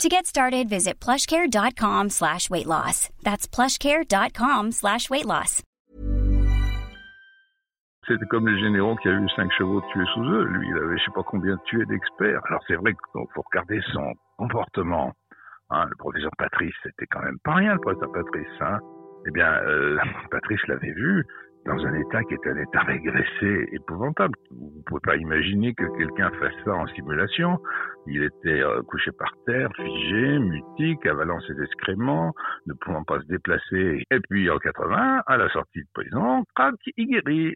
To get started, visit plushcare.com slash weight loss. That's plushcare.com slash weight loss. C'était comme les généraux qui avaient eu cinq chevaux tués sous eux. Lui, il avait je sais pas combien tué d'experts. Alors c'est vrai qu'il faut regarder son comportement. Hein, le professeur Patrice, c'était quand même pas rien, le professeur Patrice. Hein. Eh bien, euh, Patrice l'avait vu, dans un état qui est un état régressé épouvantable. Vous ne pouvez pas imaginer que quelqu'un fasse ça en simulation. Il était euh, couché par terre, figé, mutique, avalant ses excréments, ne pouvant pas se déplacer. Et puis en 80, à la sortie de prison, crac, il guérit.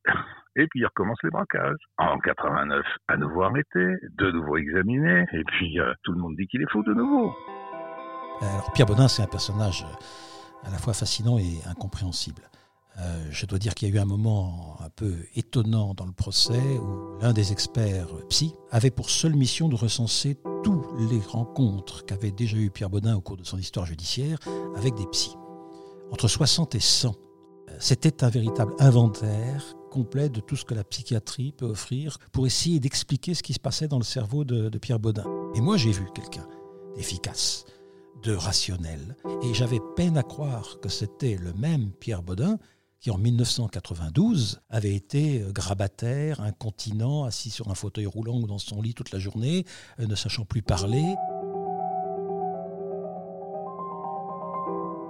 Et puis il recommence les braquages. En 89, à nouveau arrêté, de nouveau examiné, et puis euh, tout le monde dit qu'il est fou de nouveau. Alors Pierre Baudin, c'est un personnage à la fois fascinant et incompréhensible. Euh, je dois dire qu'il y a eu un moment un peu étonnant dans le procès où l'un des experts psy avait pour seule mission de recenser toutes les rencontres qu'avait déjà eu Pierre Baudin au cours de son histoire judiciaire avec des psys. Entre 60 et 100. C'était un véritable inventaire complet de tout ce que la psychiatrie peut offrir pour essayer d'expliquer ce qui se passait dans le cerveau de, de Pierre Baudin. Et moi j'ai vu quelqu'un d'efficace, de rationnel, et j'avais peine à croire que c'était le même Pierre Baudin qui en 1992 avait été euh, grabataire, incontinent, assis sur un fauteuil roulant ou dans son lit toute la journée, euh, ne sachant plus parler.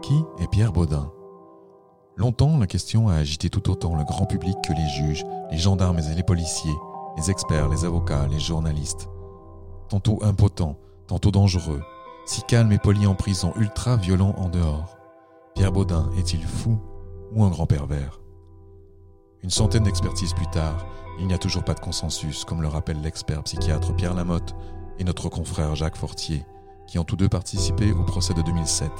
Qui est Pierre Baudin? Longtemps, la question a agité tout autant le grand public que les juges, les gendarmes et les policiers, les experts, les avocats, les journalistes. Tantôt impotent, tantôt dangereux, si calme et poli en prison, ultra violent en dehors. Pierre Baudin est-il fou? Ou un grand pervers. Une centaine d'expertises plus tard, il n'y a toujours pas de consensus, comme le rappelle l'expert psychiatre Pierre Lamotte et notre confrère Jacques Fortier, qui ont tous deux participé au procès de 2007.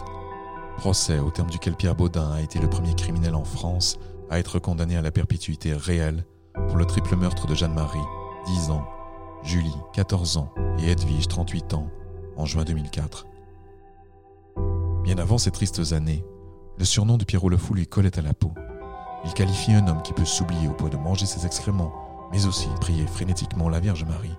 Procès au terme duquel Pierre Baudin a été le premier criminel en France à être condamné à la perpétuité réelle pour le triple meurtre de Jeanne-Marie, 10 ans, Julie, 14 ans et Edwige, 38 ans, en juin 2004. Bien avant ces tristes années, le surnom de Pierrot le Fou lui collait à la peau. Il qualifie un homme qui peut s'oublier au point de manger ses excréments, mais aussi prier frénétiquement la Vierge Marie.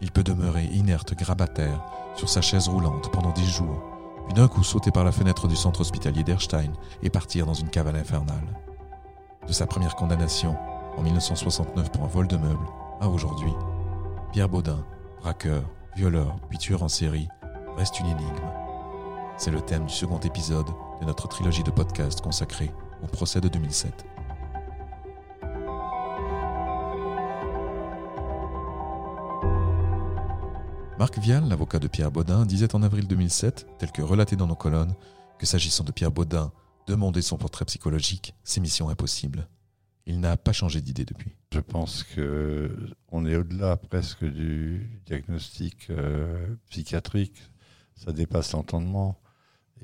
Il peut demeurer inerte grabataire sur sa chaise roulante pendant des jours, puis d'un coup sauter par la fenêtre du centre hospitalier d'Erstein et partir dans une cavale infernale. De sa première condamnation, en 1969 pour un vol de meubles, à aujourd'hui, Pierre Baudin, braqueur, violeur, puis tueur en série, reste une énigme. C'est le thème du second épisode de notre trilogie de podcasts consacrée au procès de 2007. Marc Vial, l'avocat de Pierre Baudin, disait en avril 2007, tel que relaté dans nos colonnes, que s'agissant de Pierre Baudin, demander son portrait psychologique, c'est mission impossible. Il n'a pas changé d'idée depuis. Je pense que on est au-delà presque du diagnostic euh, psychiatrique. Ça dépasse l'entendement.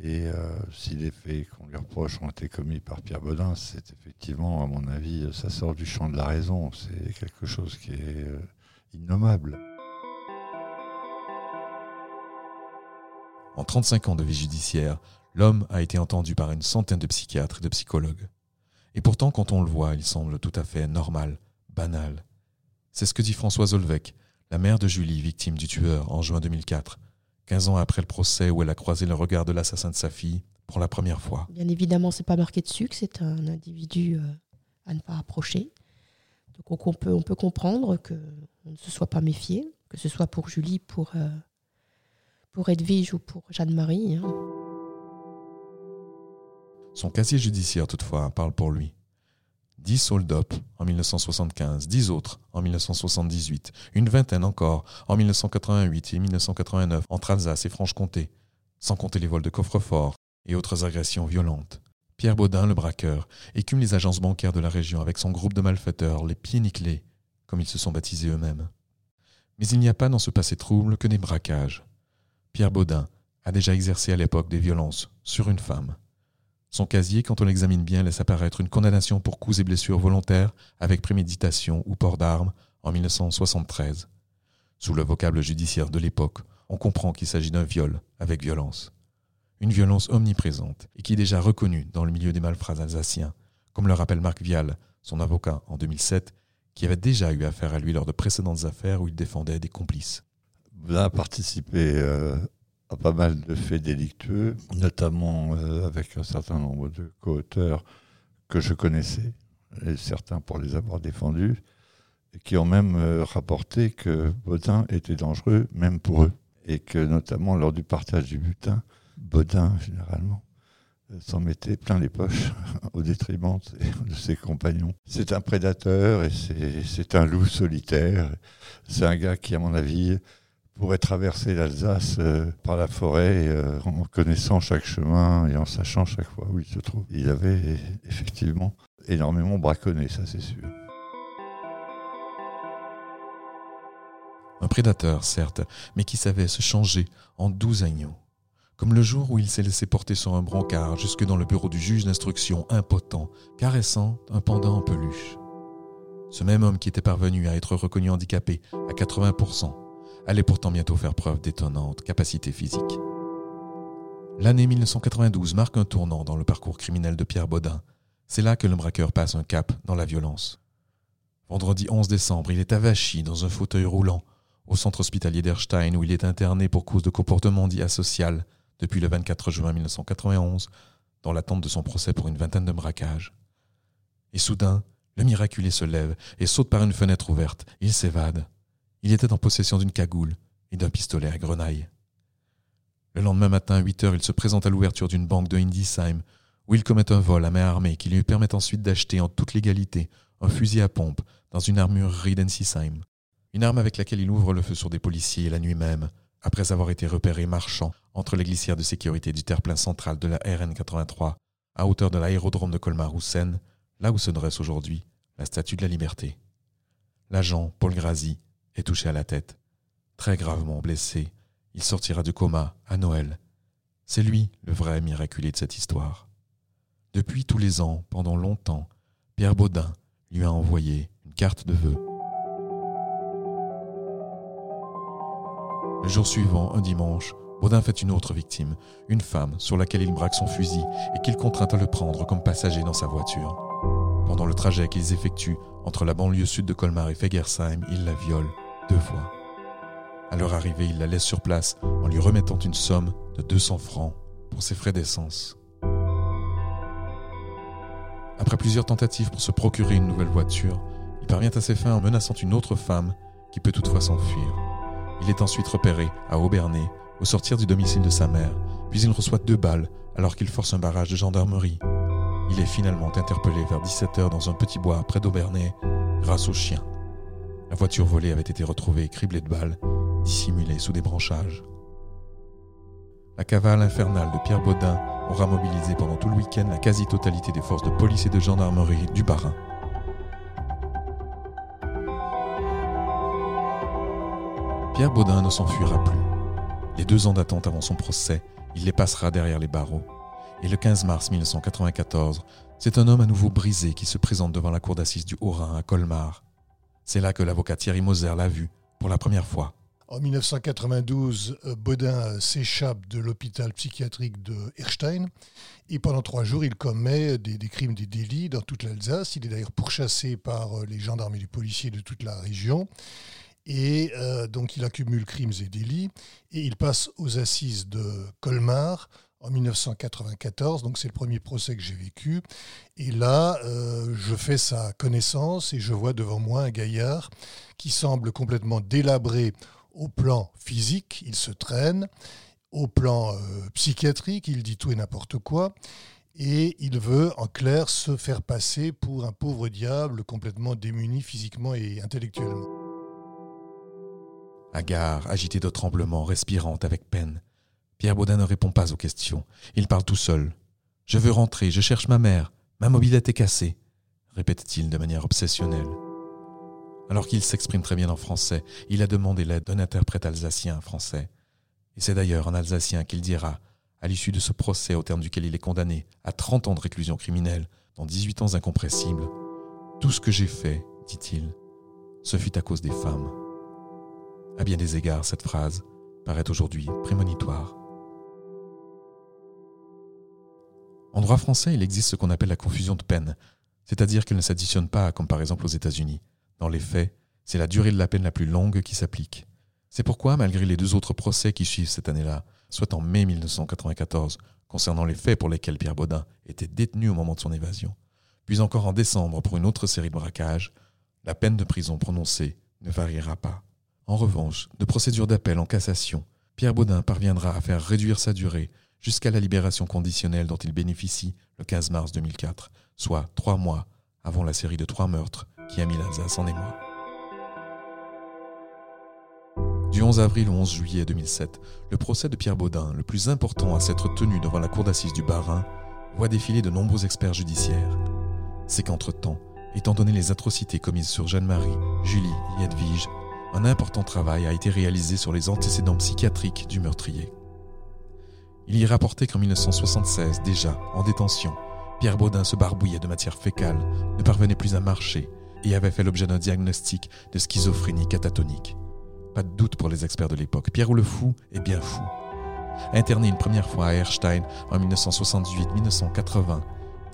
Et euh, si les faits qu'on lui reproche ont été commis par Pierre Baudin, c'est effectivement, à mon avis, ça sort du champ de la raison. C'est quelque chose qui est euh, innommable. En 35 ans de vie judiciaire, l'homme a été entendu par une centaine de psychiatres et de psychologues. Et pourtant, quand on le voit, il semble tout à fait normal, banal. C'est ce que dit Françoise Olvec, la mère de Julie, victime du tueur, en juin 2004, 15 ans après le procès où elle a croisé le regard de l'assassin de sa fille pour la première fois. Bien évidemment, c'est pas marqué dessus que c'est un individu euh, à ne pas approcher. Donc on peut, on peut comprendre qu'on ne se soit pas méfié, que ce soit pour Julie, pour, euh, pour Edwige ou pour Jeanne-Marie. Hein. Son casier judiciaire, toutefois, parle pour lui. 10 sold-up en 1975, 10 autres en 1978, une vingtaine encore en 1988 et 1989 entre Alsace et Franche-Comté, sans compter les vols de coffres-forts et autres agressions violentes. Pierre Baudin, le braqueur, écume les agences bancaires de la région avec son groupe de malfaiteurs, les pieds nickelés, comme ils se sont baptisés eux-mêmes. Mais il n'y a pas dans ce passé trouble que des braquages. Pierre Baudin a déjà exercé à l'époque des violences sur une femme. Son casier, quand on l'examine bien, laisse apparaître une condamnation pour coups et blessures volontaires avec préméditation ou port d'armes en 1973. Sous le vocable judiciaire de l'époque, on comprend qu'il s'agit d'un viol avec violence. Une violence omniprésente et qui est déjà reconnue dans le milieu des malfrats alsaciens, comme le rappelle Marc Vial, son avocat en 2007, qui avait déjà eu affaire à lui lors de précédentes affaires où il défendait des complices. Il a participé euh, à pas mal de faits délictueux, notamment euh, avec un certain nombre de co-auteurs que je connaissais, et certains pour les avoir défendus, et qui ont même euh, rapporté que Baudin était dangereux, même pour eux, et que notamment lors du partage du butin, Baudin, généralement, s'en mettait plein les poches au détriment de ses compagnons. C'est un prédateur et c'est un loup solitaire. C'est un gars qui, à mon avis, pourrait traverser l'Alsace euh, par la forêt euh, en connaissant chaque chemin et en sachant chaque fois où il se trouve. Il avait effectivement énormément braconné, ça c'est sûr. Un prédateur, certes, mais qui savait se changer en douze agneaux comme le jour où il s'est laissé porter sur un brancard jusque dans le bureau du juge d'instruction impotent, caressant un pendant en peluche. Ce même homme qui était parvenu à être reconnu handicapé à 80% allait pourtant bientôt faire preuve d'étonnantes capacités physiques. L'année 1992 marque un tournant dans le parcours criminel de Pierre Baudin. C'est là que le braqueur passe un cap dans la violence. Vendredi 11 décembre, il est avachi dans un fauteuil roulant au centre hospitalier d'Erstein où il est interné pour cause de comportement dit asocial depuis le 24 juin 1991, dans l'attente de son procès pour une vingtaine de braquages. Et soudain, le miraculé se lève et saute par une fenêtre ouverte. Il s'évade. Il était en possession d'une cagoule et d'un pistolet à grenaille. Le lendemain matin, à 8 heures, il se présente à l'ouverture d'une banque de Hindisheim, où il commet un vol à main armée qui lui permet ensuite d'acheter en toute légalité un fusil à pompe dans une armurerie d'Ensisheim. Une arme avec laquelle il ouvre le feu sur des policiers la nuit même, après avoir été repéré marchant entre les glissières de sécurité du terre-plein central de la RN 83, à hauteur de l'aérodrome de Colmar-Roussen, là où se dresse aujourd'hui la Statue de la Liberté. L'agent, Paul Grazi, est touché à la tête. Très gravement blessé, il sortira du coma à Noël. C'est lui le vrai miraculé de cette histoire. Depuis tous les ans, pendant longtemps, Pierre Baudin lui a envoyé une carte de vœux. Le jour suivant, un dimanche, Baudin fait une autre victime, une femme sur laquelle il braque son fusil et qu'il contraint à le prendre comme passager dans sa voiture. Pendant le trajet qu'ils effectuent entre la banlieue sud de Colmar et Fegersheim, il la viole deux fois. À leur arrivée, il la laisse sur place en lui remettant une somme de 200 francs pour ses frais d'essence. Après plusieurs tentatives pour se procurer une nouvelle voiture, il parvient à ses fins en menaçant une autre femme qui peut toutefois s'enfuir. Il est ensuite repéré à Aubernay au sortir du domicile de sa mère, puis il reçoit deux balles alors qu'il force un barrage de gendarmerie. Il est finalement interpellé vers 17h dans un petit bois près d'Aubernay grâce au chien. La voiture volée avait été retrouvée criblée de balles, dissimulée sous des branchages. La cavale infernale de Pierre Baudin aura mobilisé pendant tout le week-end la quasi-totalité des forces de police et de gendarmerie du Barin. Pierre Baudin ne s'enfuira plus. Les deux ans d'attente avant son procès, il les passera derrière les barreaux. Et le 15 mars 1994, c'est un homme à nouveau brisé qui se présente devant la cour d'assises du Haut-Rhin à Colmar. C'est là que l'avocat Thierry Moser l'a vu pour la première fois. En 1992, euh, Baudin euh, s'échappe de l'hôpital psychiatrique de Erstein et pendant trois jours, il commet des, crimes, des délits dans toute l'Alsace. Il est d'ailleurs pourchassé par euh, les gendarmes et les policiers de toute la région. Et donc il accumule crimes et délits et il passe aux assises de Colmar en 1994. Donc c'est le premier procès que j'ai vécu. Et là, euh, je fais sa connaissance et je vois devant moi un gaillard qui semble complètement délabré au plan physique. Il se traîne. Au plan euh, psychiatrique, il dit tout et n'importe quoi. Et il veut, en clair, se faire passer pour un pauvre diable complètement démuni physiquement et intellectuellement. Hagard, agité de tremblements, respirant avec peine. Pierre Baudin ne répond pas aux questions. Il parle tout seul. Je veux rentrer, je cherche ma mère. Ma mobilette est cassée, répète-t-il de manière obsessionnelle. Alors qu'il s'exprime très bien en français, il a demandé l'aide d'un interprète alsacien français. Et c'est d'ailleurs en alsacien qu'il dira à l'issue de ce procès au terme duquel il est condamné à 30 ans de réclusion criminelle dans 18 ans incompressibles. Tout ce que j'ai fait, dit-il, ce fut à cause des femmes. À bien des égards, cette phrase paraît aujourd'hui prémonitoire. En droit français, il existe ce qu'on appelle la confusion de peine, c'est-à-dire qu'elle ne s'additionne pas, comme par exemple aux États-Unis. Dans les faits, c'est la durée de la peine la plus longue qui s'applique. C'est pourquoi, malgré les deux autres procès qui suivent cette année-là, soit en mai 1994, concernant les faits pour lesquels Pierre Baudin était détenu au moment de son évasion, puis encore en décembre pour une autre série de braquages, la peine de prison prononcée ne variera pas. En revanche, de procédure d'appel en cassation, Pierre Baudin parviendra à faire réduire sa durée jusqu'à la libération conditionnelle dont il bénéficie le 15 mars 2004, soit trois mois avant la série de trois meurtres qui a mis l'Alsace en émoi. Du 11 avril au 11 juillet 2007, le procès de Pierre Baudin, le plus important à s'être tenu devant la cour d'assises du Bas-Rhin, voit défiler de nombreux experts judiciaires. C'est qu'entre-temps, étant donné les atrocités commises sur Jeanne-Marie, Julie et Edwige, un important travail a été réalisé sur les antécédents psychiatriques du meurtrier. Il y rapporté qu'en 1976, déjà, en détention, Pierre Baudin se barbouillait de matière fécale, ne parvenait plus à marcher et avait fait l'objet d'un diagnostic de schizophrénie catatonique. Pas de doute pour les experts de l'époque, Pierre le Fou est bien fou. Interné une première fois à Erstein en 1978-1980,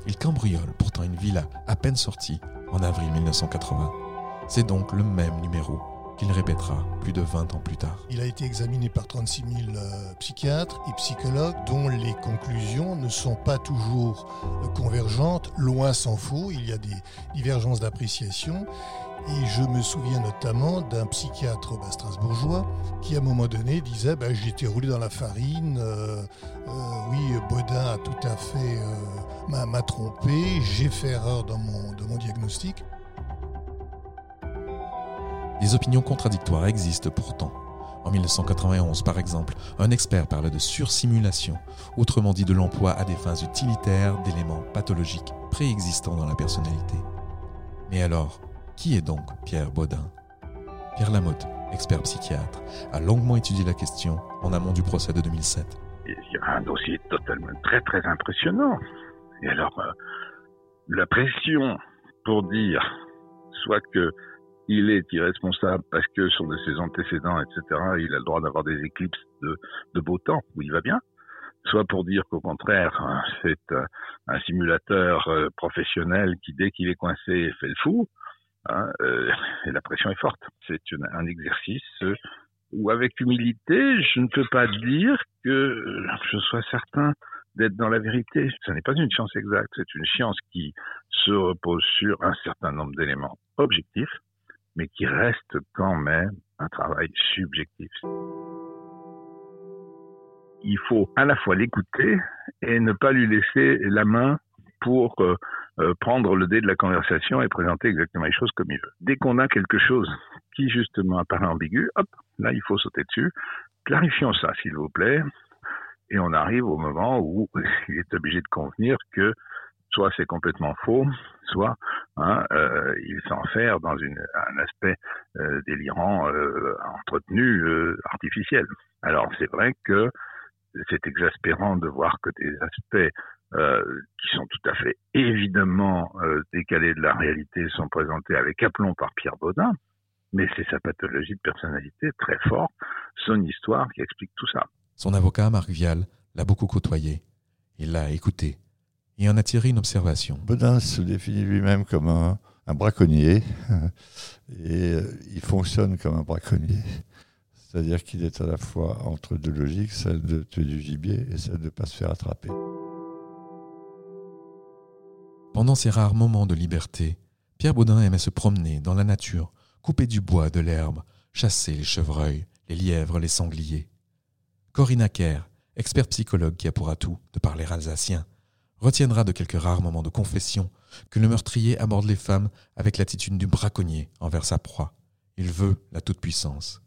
il cambriole pourtant une villa à peine sortie en avril 1980. C'est donc le même numéro qu'il répétera plus de 20 ans plus tard. Il a été examiné par 36 000 euh, psychiatres et psychologues dont les conclusions ne sont pas toujours euh, convergentes, loin s'en faut, il y a des divergences d'appréciation. Et je me souviens notamment d'un psychiatre bah, strasbourgeois qui, à un moment donné, disait bah, J'ai été roulé dans la farine, euh, oui, Baudin a tout à fait m'a trompé, j'ai fait erreur dans mon diagnostic. Des opinions contradictoires existent pourtant. En 1991, par exemple, un expert parlait de sursimulation, autrement dit de l'emploi à des fins utilitaires d'éléments pathologiques préexistants dans la personnalité. Mais alors, qui est donc Pierre Baudin? Pierre Lamotte, expert psychiatre, a longuement étudié la question en amont du procès de 2007. Il y a un dossier totalement très très impressionnant. Et alors, euh, la pression pour dire soit que il est irresponsable parce que sur de ses antécédents, etc., il a le droit d'avoir des éclipses de, beau temps où il va bien, soit pour dire qu'au contraire, hein, c'est euh, un simulateur euh, professionnel qui, dès qu'il est coincé, fait le fou, hein, euh, et la pression est forte. C'est un exercice où, avec humilité, je ne peux pas dire que je sois certain d'être dans la vérité. Ce n'est pas une science exacte, c'est une science qui se repose sur un certain nombre d'éléments objectifs mais qui reste quand même un travail subjectif. Il faut à la fois l'écouter et ne pas lui laisser la main pour euh, euh, prendre le dé de la conversation et présenter exactement les choses comme il veut. Dès qu'on a quelque chose qui justement apparaît ambigu, hop, là il faut sauter dessus. Clarifions ça, s'il vous plaît. Et on arrive au moment où il est obligé de convenir que soit c'est complètement faux, soit hein, euh, il s'enferme dans une, un aspect euh, délirant, euh, entretenu, artificiel. Alors c'est vrai que c'est exaspérant de voir que des aspects qui sont tout à fait évidemment décalés de la réalité sont présentés avec aplomb par Pierre Baudin, mais c'est sa pathologie de personnalité très forte, son histoire qui explique tout ça. Son avocat, Marc Vial, l'a beaucoup côtoyé. Il l'a écouté, et en a tiré une observation. Bodin se définit lui-même comme un, braconnier et euh, il fonctionne comme un braconnier. C'est-à-dire qu'il est à la fois entre deux logiques, celle de tuer du gibier et celle de ne pas se faire attraper. Pendant ces rares moments de liberté, Pierre Baudin aimait se promener dans la nature, couper du bois, de l'herbe, chasser les chevreuils, les lièvres, les sangliers. Corinne Kerr, expert psychologue qui a pour atout de parler alsacien, retiendra de quelques rares moments de confession que le meurtrier aborde les femmes avec l'attitude du braconnier envers sa proie. Il veut la toute-puissance.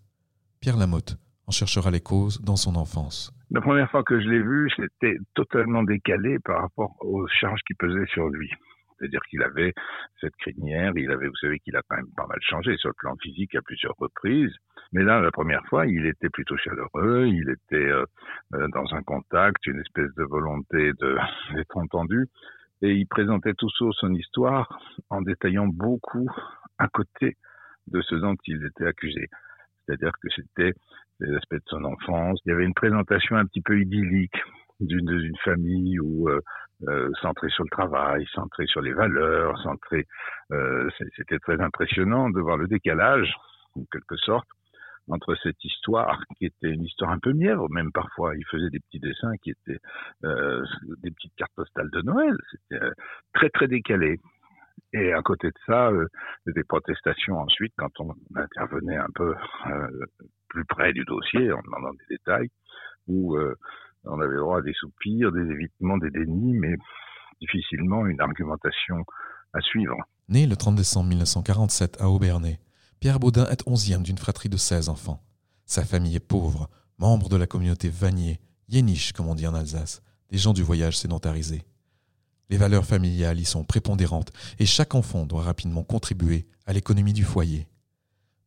Pierre Lamotte en cherchera les causes dans son enfance. La première fois que je l'ai vu, c'était totalement décalé par rapport aux charges qui pesaient sur lui. C'est-à-dire qu'il avait cette crinière, il avait, vous savez qu'il a quand même pas mal changé sur le plan physique à plusieurs reprises. Mais là, la première fois, il était plutôt chaleureux, il était euh, euh, dans un contact, une espèce de volonté d'être entendu. Et il présentait tout son histoire, en détaillant beaucoup à côté de ce dont il était accusé. C'est-à-dire que c'était les aspects de son enfance. Il y avait une présentation un petit peu idyllique d'une famille où euh, euh, centrée sur le travail, centrée sur les valeurs, centrée. Euh, c'était très impressionnant de voir le décalage, en quelque sorte, entre cette histoire qui était une histoire un peu mièvre, même parfois il faisait des petits dessins qui étaient euh, des petites cartes postales de Noël. C'était euh, très très décalé. Et à côté de ça, euh, des protestations ensuite quand on intervenait un peu plus près du dossier en demandant des détails, où on avait droit à des soupirs, des évitements, des dénis, mais difficilement une argumentation à suivre. Né le 30 décembre 1947 à Aubernay, Pierre Baudin est onzième d'une fratrie de 16 enfants. Sa famille est pauvre, membre de la communauté Vanier, Yéniche comme on dit en Alsace, des gens du voyage sédentarisés. Les valeurs familiales y sont prépondérantes et chaque enfant doit rapidement contribuer à l'économie du foyer.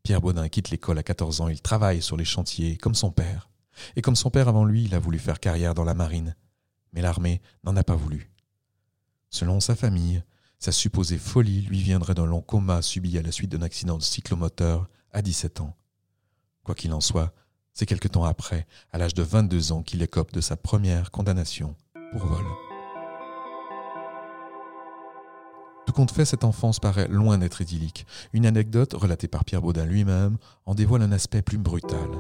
Pierre Baudin quitte l'école à 14 ans, il travaille sur les chantiers comme son père. Et comme son père avant lui, il a voulu faire carrière dans la marine. Mais l'armée n'en a pas voulu. Selon sa famille, sa supposée folie lui viendrait d'un long coma subi à la suite d'un accident de cyclomoteur à 17 ans. Quoi qu'il en soit, c'est quelque temps après, à l'âge de 22 ans, qu'il écope de sa première condamnation pour vol. Tout compte fait, cette enfance paraît loin d'être idyllique. Une anecdote relatée par Pierre Baudin lui-même en dévoile un aspect plus brutal.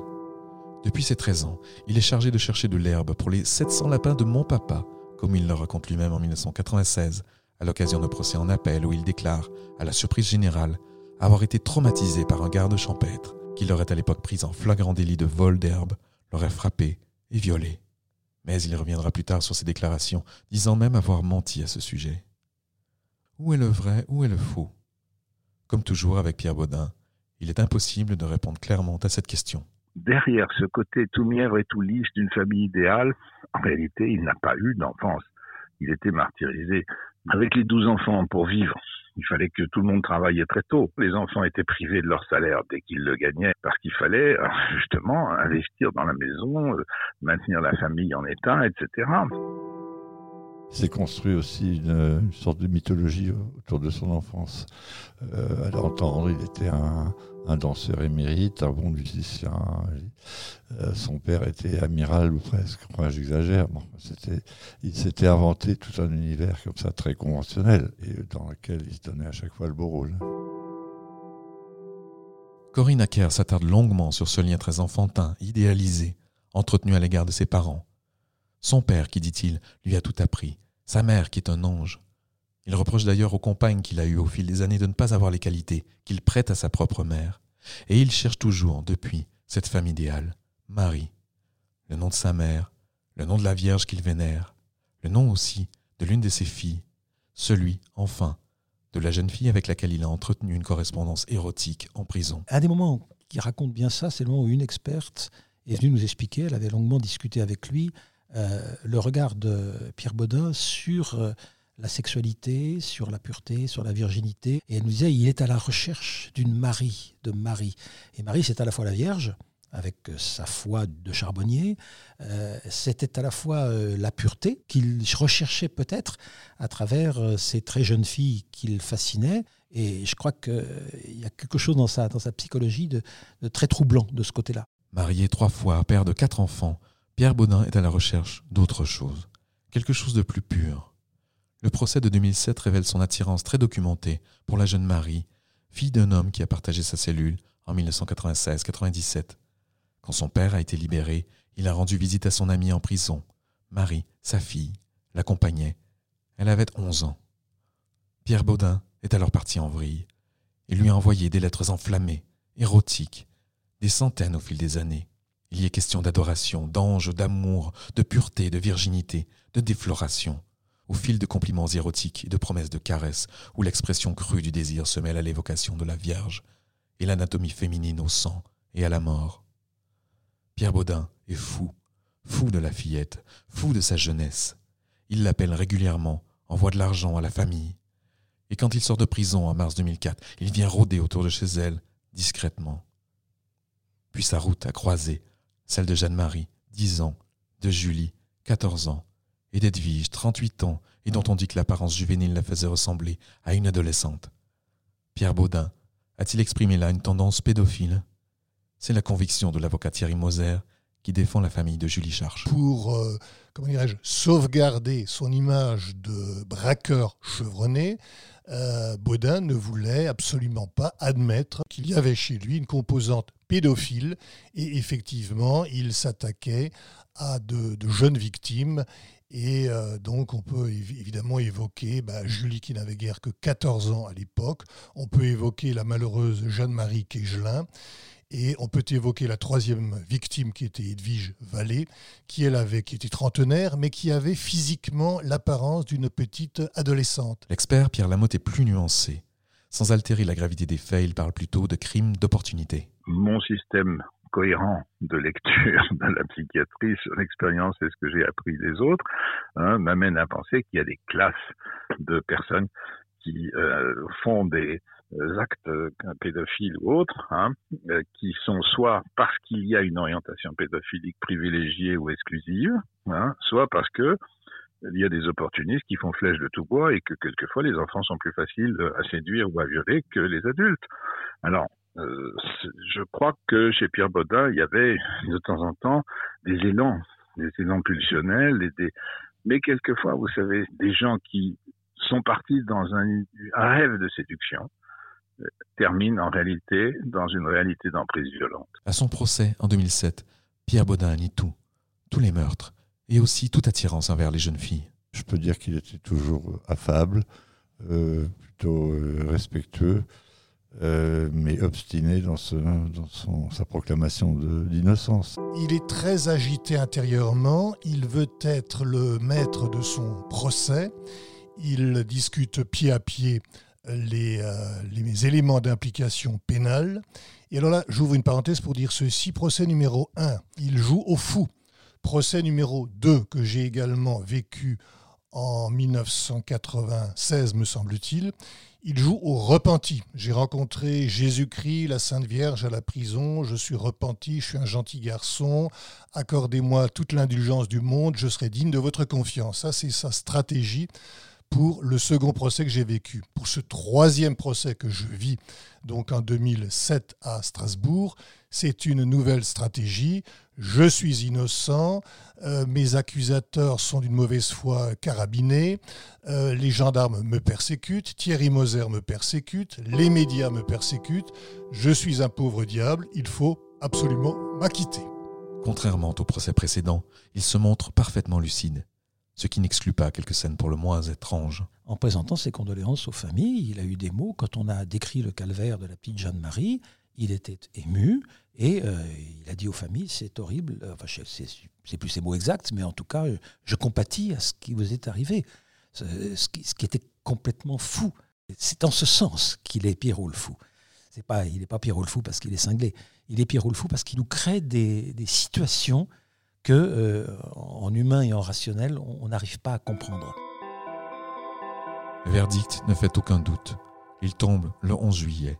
Depuis ses 13 ans, il est chargé de chercher de l'herbe pour les 700 lapins de mon papa, comme il le raconte lui-même en 1996, à l'occasion d'un procès en appel où il déclare, à la surprise générale, avoir été traumatisé par un garde champêtre qui l'aurait à l'époque pris en flagrant délit de vol d'herbe, l'aurait frappé et violé. Mais il reviendra plus tard sur ses déclarations, disant même avoir menti à ce sujet. Où est le vrai, où est le faux? Comme toujours avec Pierre Baudin, il est impossible de répondre clairement à cette question. Derrière ce côté tout mièvre et tout lisse d'une famille idéale, en réalité, il n'a pas eu d'enfance. Il était martyrisé. Avec les douze enfants pour vivre, il fallait que tout le monde travaillait très tôt. Les enfants étaient privés de leur salaire dès qu'ils le gagnaient parce qu'il fallait justement investir dans la maison, euh, maintenir la famille en état, etc. S'est construit aussi une, sorte de mythologie autour de son enfance. Euh, à l'entendre, il était un, un, danseur émérite, un bon musicien. Euh, son père était amiral ou presque. Enfin, j'exagère. Bon, il s'était inventé tout un univers comme ça très conventionnel et dans lequel il se donnait à chaque fois le beau rôle. Corinne Acker s'attarde longuement sur ce lien très enfantin, idéalisé, entretenu à l'égard de ses parents. Son père, qui dit-il, lui a tout appris, sa mère qui est un ange. Il reproche d'ailleurs aux compagnes qu'il a eues au fil des années de ne pas avoir les qualités qu'il prête à sa propre mère. Et il cherche toujours, depuis, cette femme idéale, Marie. Le nom de sa mère, le nom de la Vierge qu'il vénère, le nom aussi de l'une de ses filles, celui, enfin, de la jeune fille avec laquelle il a entretenu une correspondance érotique en prison. Un des moments qui raconte bien ça, c'est le moment où une experte est venue nous expliquer, elle avait longuement discuté avec lui, le regard de Pierre Baudin sur euh, la sexualité, sur la pureté, sur la virginité. Et elle nous disait, il est à la recherche d'une Marie, de Marie. Et Marie, c'est à la fois la Vierge, avec sa foi de charbonnier, euh, c'était à la fois euh, la pureté qu'il recherchait peut-être à travers euh, ces très jeunes filles qu'il fascinait. Et je crois qu'il y a quelque chose dans sa, psychologie de très troublant de ce côté-là. Marié trois fois, père de quatre enfants, Pierre Baudin est à la recherche d'autre chose, quelque chose de plus pur. Le procès de 2007 révèle son attirance très documentée pour la jeune Marie, fille d'un homme qui a partagé sa cellule en 1996-97. Quand son père a été libéré, il a rendu visite à son amie en prison. Marie, sa fille, l'accompagnait. Elle avait 11 ans. Pierre Baudin est alors parti en vrille. Il lui a envoyé des lettres enflammées, érotiques, des centaines au fil des années. Il y est question d'adoration, d'ange, d'amour, de pureté, de virginité, de défloration, au fil de compliments érotiques et de promesses de caresses, où l'expression crue du désir se mêle à l'évocation de la Vierge et l'anatomie féminine au sang et à la mort. Pierre Baudin est fou, fou de la fillette, fou de sa jeunesse. Il l'appelle régulièrement, envoie de l'argent à la famille. Et quand il sort de prison en mars 2004, il vient rôder autour de chez elle, discrètement. Puis sa route a croisé celle de Jeanne-Marie, 10 ans, de Julie, 14 ans, et d'Edwige, 38 ans, et dont on dit que l'apparence juvénile la faisait ressembler à une adolescente. Pierre Baudin a-t-il exprimé là une tendance pédophile? C'est la conviction de l'avocat Thierry Moser qui défend la famille de Julie Charche. Pour, euh, comment dirais-je, sauvegarder son image de braqueur chevronné, euh, Baudin ne voulait absolument pas admettre qu'il y avait chez lui une composante pédophile et effectivement, il s'attaquait à de, jeunes victimes et euh, donc, on peut évidemment évoquer bah, Julie qui n'avait guère que 14 ans à l'époque. On peut évoquer la malheureuse Jeanne-Marie Quégelin. Et on peut évoquer la troisième victime qui était Edwige Vallée, qui elle avait, qui était trentenaire, mais qui avait physiquement l'apparence d'une petite adolescente. L'expert Pierre Lamotte est plus nuancé. Sans altérer la gravité des faits, il parle plutôt de crimes d'opportunité. Mon système cohérent de lecture de la psychiatrie sur l'expérience et ce que j'ai appris des autres hein, m'amène à penser qu'il y a des classes de personnes qui euh, font des euh, actes euh, pédophiles ou autres, hein, qui sont soit parce qu'il y a une orientation pédophilique privilégiée ou exclusive, hein, soit parce que il y a des opportunistes qui font flèche de tout bois et que quelquefois les enfants sont plus faciles à séduire ou à violer que les adultes. Alors, euh, je crois que chez Pierre Baudin, il y avait de temps en temps des élans, des élans pulsionnels, et des... mais quelquefois, vous savez, des gens qui sont partis dans un, rêve de séduction euh, terminent en réalité dans une réalité d'emprise violente. À son procès en 2007, Pierre Baudin nie tout, tous les meurtres, et aussi toute attirance envers les jeunes filles. Je peux dire qu'il était toujours affable, euh, plutôt respectueux. Euh, mais obstiné dans, sa proclamation d'innocence. Il est très agité intérieurement, il veut être le maître de son procès, il discute pied à pied les, euh, les éléments d'implication pénale. Et alors là, j'ouvre une parenthèse pour dire ceci, procès numéro 1, il joue au fou. Procès numéro 2, que j'ai également vécu en 1996, me semble-t-il, il joue au repenti. J'ai rencontré Jésus-Christ, la Sainte Vierge à la prison. Je suis repenti, je suis un gentil garçon. Accordez-moi toute l'indulgence du monde, je serai digne de votre confiance. Ça, c'est sa stratégie pour le second procès que j'ai vécu. Pour ce troisième procès que je vis, donc en 2007 à Strasbourg, c'est une nouvelle stratégie. Je suis innocent, euh, mes accusateurs sont d'une mauvaise foi carabinés, euh, les gendarmes me persécutent, Thierry Moser me persécute, les médias me persécutent, je suis un pauvre diable, il faut absolument m'acquitter. Contrairement au procès précédent, il se montre parfaitement lucide ce qui n'exclut pas quelques scènes pour le moins étranges. En présentant ses condoléances aux familles, il a eu des mots. Quand on a décrit le calvaire de la petite Jeanne-Marie, il était ému et euh, il a dit aux familles c'est horrible. Enfin, c'est plus ses mots exacts, mais en tout cas, je compatis à ce qui vous est arrivé, ce, qui, était complètement fou. C'est en ce sens qu'il est Pierrot le fou. Pas, il n'est pas Pierrot le fou parce qu'il est cinglé. Il est Pierrot le fou parce qu'il nous crée des situations que, euh, en humain et en rationnel, on n'arrive pas à comprendre. Le verdict ne fait aucun doute. Il tombe le 11 juillet.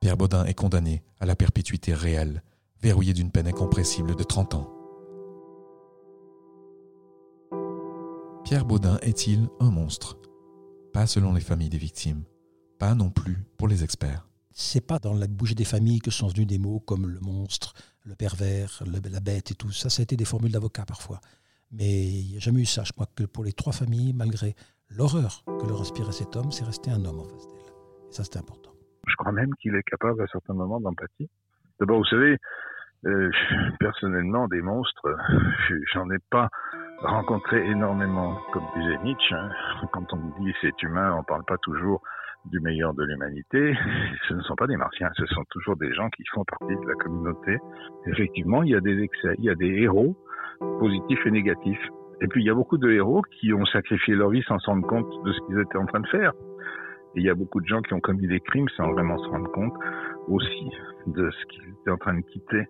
Pierre Baudin est condamné à la perpétuité réelle, verrouillé d'une peine incompressible de 30 ans. Pierre Baudin est-il un monstre? Pas selon les familles des victimes, pas non plus pour les experts. C'est pas dans la bouche des familles que sont venus des mots comme le monstre, le pervers, la bête et tout. Ça, ça a été des formules d'avocat parfois. Mais il n'y a jamais eu ça. Je crois que pour les trois familles, malgré l'horreur que leur inspirait cet homme, c'est resté un homme en face d'elle. Et ça, c'est important. Je crois même qu'il est capable à certains moments d'empathie. D'abord, vous savez, euh, personnellement, des monstres, j'en ai pas rencontré énormément. Comme disait Nietzsche, hein. quand on dit c'est humain, on parle pas toujours du meilleur de l'humanité, ce ne sont pas des martiens, ce sont toujours des gens qui font partie de la communauté. Effectivement, il y a des excès, il y a des héros positifs et négatifs. Et puis il y a beaucoup de héros qui ont sacrifié leur vie sans se rendre compte de ce qu'ils étaient en train de faire. Et il y a beaucoup de gens qui ont commis des crimes sans vraiment se rendre compte aussi de ce qu'ils étaient en train de quitter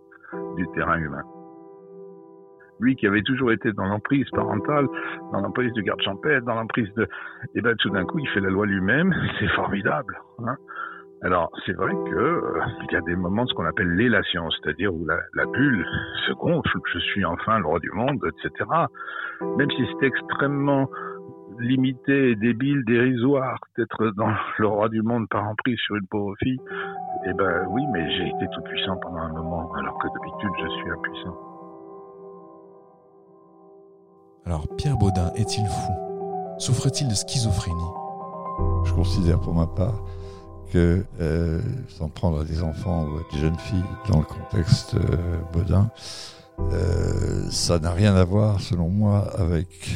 du terrain humain. Lui qui avait toujours été dans l'emprise parentale, dans l'emprise du garde champêtre, dans l'emprise de... Et eh ben tout d'un coup, il fait la loi lui-même, c'est formidable. Hein alors, c'est vrai que euh, y a des moments de ce qu'on appelle l'élation, c'est-à-dire où la, la, bulle se gonfle, je suis enfin le roi du monde, etc. Même si c'est extrêmement limité, débile, dérisoire d'être dans le roi du monde par emprise sur une pauvre fille, eh ben oui, mais j'ai été tout puissant pendant un moment, alors que d'habitude je suis impuissant. Alors, Pierre Baudin est-il fou? Souffre-t-il de schizophrénie? Je considère pour ma part que, euh, sans prendre à des enfants ou à des jeunes filles dans le contexte euh, Baudin, euh, ça n'a rien à voir, selon moi, avec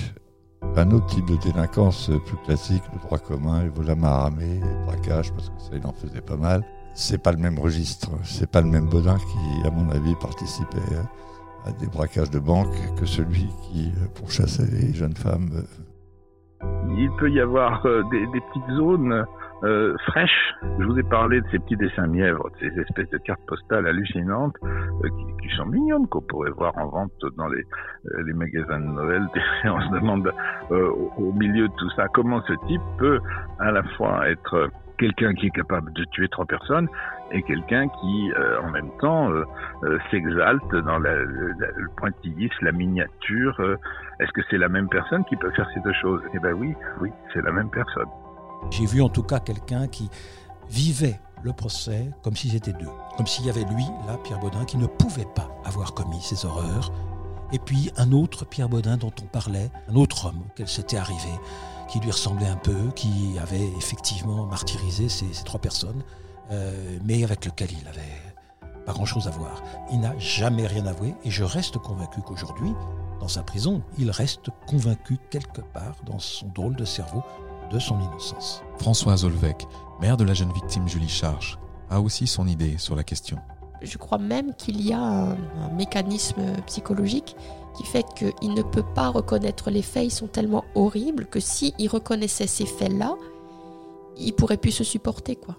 un autre type de délinquance plus classique, le droit commun, les vols à main les braquages, parce que ça, il en faisait pas mal. C'est pas le même registre, c'est pas le même Baudin qui, à mon avis, participait à des braquages de banque que celui qui pourchassait les jeunes femmes. Il peut y avoir des, des petites zones euh, fraîche. Je vous ai parlé de ces petits dessins mièvres, de ces espèces de cartes postales hallucinantes euh, qui, sont mignonnes qu'on pourrait voir en vente dans les, euh, magasins de Noël. On se demande euh, au, milieu de tout ça comment ce type peut à la fois être quelqu'un qui est capable de tuer trois personnes et quelqu'un qui, euh, en même temps, euh, euh, s'exalte dans la, le, pointillisme, la miniature. Est-ce que c'est la même personne qui peut faire ces deux choses Eh ben oui, oui, c'est la même personne. J'ai vu en tout cas quelqu'un qui vivait le procès comme si c'était deux. Comme s'il y avait lui, là, Pierre Baudin, qui ne pouvait pas avoir commis ces horreurs. Et puis un autre Pierre Baudin dont on parlait, un autre homme auquel c'était arrivé, qui lui ressemblait un peu, qui avait effectivement martyrisé ces, ces trois personnes, euh, mais avec lequel il avait pas grand-chose à voir. Il n'a jamais rien avoué et je reste convaincu qu'aujourd'hui, dans sa prison, il reste convaincu quelque part dans son drôle de cerveau de son innocence. Françoise Olvec, mère de la jeune victime Julie Charge, a aussi son idée sur la question. Je crois même qu'il y a un, un, mécanisme psychologique qui fait qu'il ne peut pas reconnaître les faits. Ils sont tellement horribles que s'il reconnaissait ces faits-là, il pourrait plus se supporter, quoi.